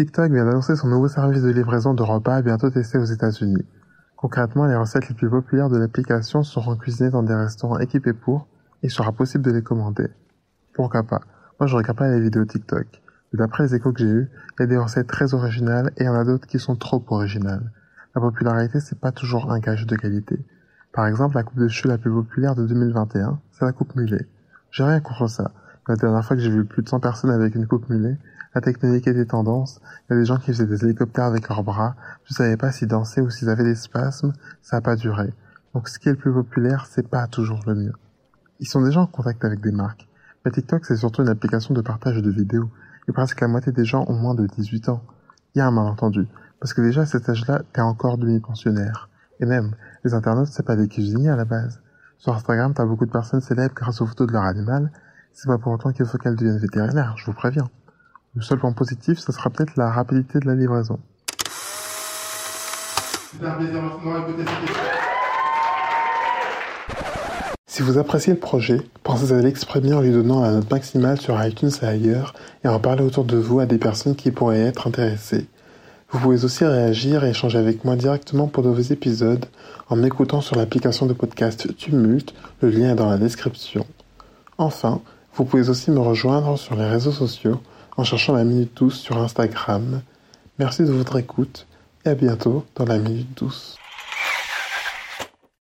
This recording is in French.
TikTok vient d'annoncer son nouveau service de livraison de repas bientôt testé aux États-Unis. Concrètement, les recettes les plus populaires de l'application seront cuisinées dans des restaurants équipés pour et il sera possible de les commander. Pourquoi pas? Moi, je regarde pas les vidéos TikTok. D'après les échos que j'ai eus, il y a des recettes très originales et il y en a d'autres qui sont trop originales. La popularité, c'est pas toujours un gage de qualité. Par exemple, la coupe de cheveux la plus populaire de 2021, c'est la coupe mulet. J'ai rien contre ça. La dernière fois que j'ai vu plus de 100 personnes avec une coupe mulet, la technique était tendance, il y a des gens qui faisaient des hélicoptères avec leurs bras, je savais pas s'ils dansaient ou s'ils avaient des spasmes, ça a pas duré. Donc ce qui est le plus populaire, c'est pas toujours le mieux. Ils sont déjà en contact avec des marques. Mais TikTok, c'est surtout une application de partage de vidéos. Et presque la moitié des gens ont moins de 18 ans. Il y a un malentendu. Parce que déjà, à cet âge-là, t'es encore demi-pensionnaire. Et même, les internautes, c'est pas des cuisiniers à la base. Sur Instagram, t'as beaucoup de personnes célèbres grâce aux photos de leur animal. C'est pas pour autant qu'il faut qu'elles deviennent vétérinaires, je vous préviens. Le seul point positif, ça sera peut-être la rapidité de la livraison. Si vous appréciez le projet, pensez à l'exprimer en lui donnant la note maximale sur iTunes et ailleurs et en parler autour de vous à des personnes qui pourraient être intéressées. Vous pouvez aussi réagir et échanger avec moi directement pour de vos épisodes en m'écoutant sur l'application de podcast Tumult, le lien est dans la description. Enfin, vous pouvez aussi me rejoindre sur les réseaux sociaux en cherchant la Minute Douce sur Instagram. Merci de votre écoute et à bientôt dans la Minute Douce.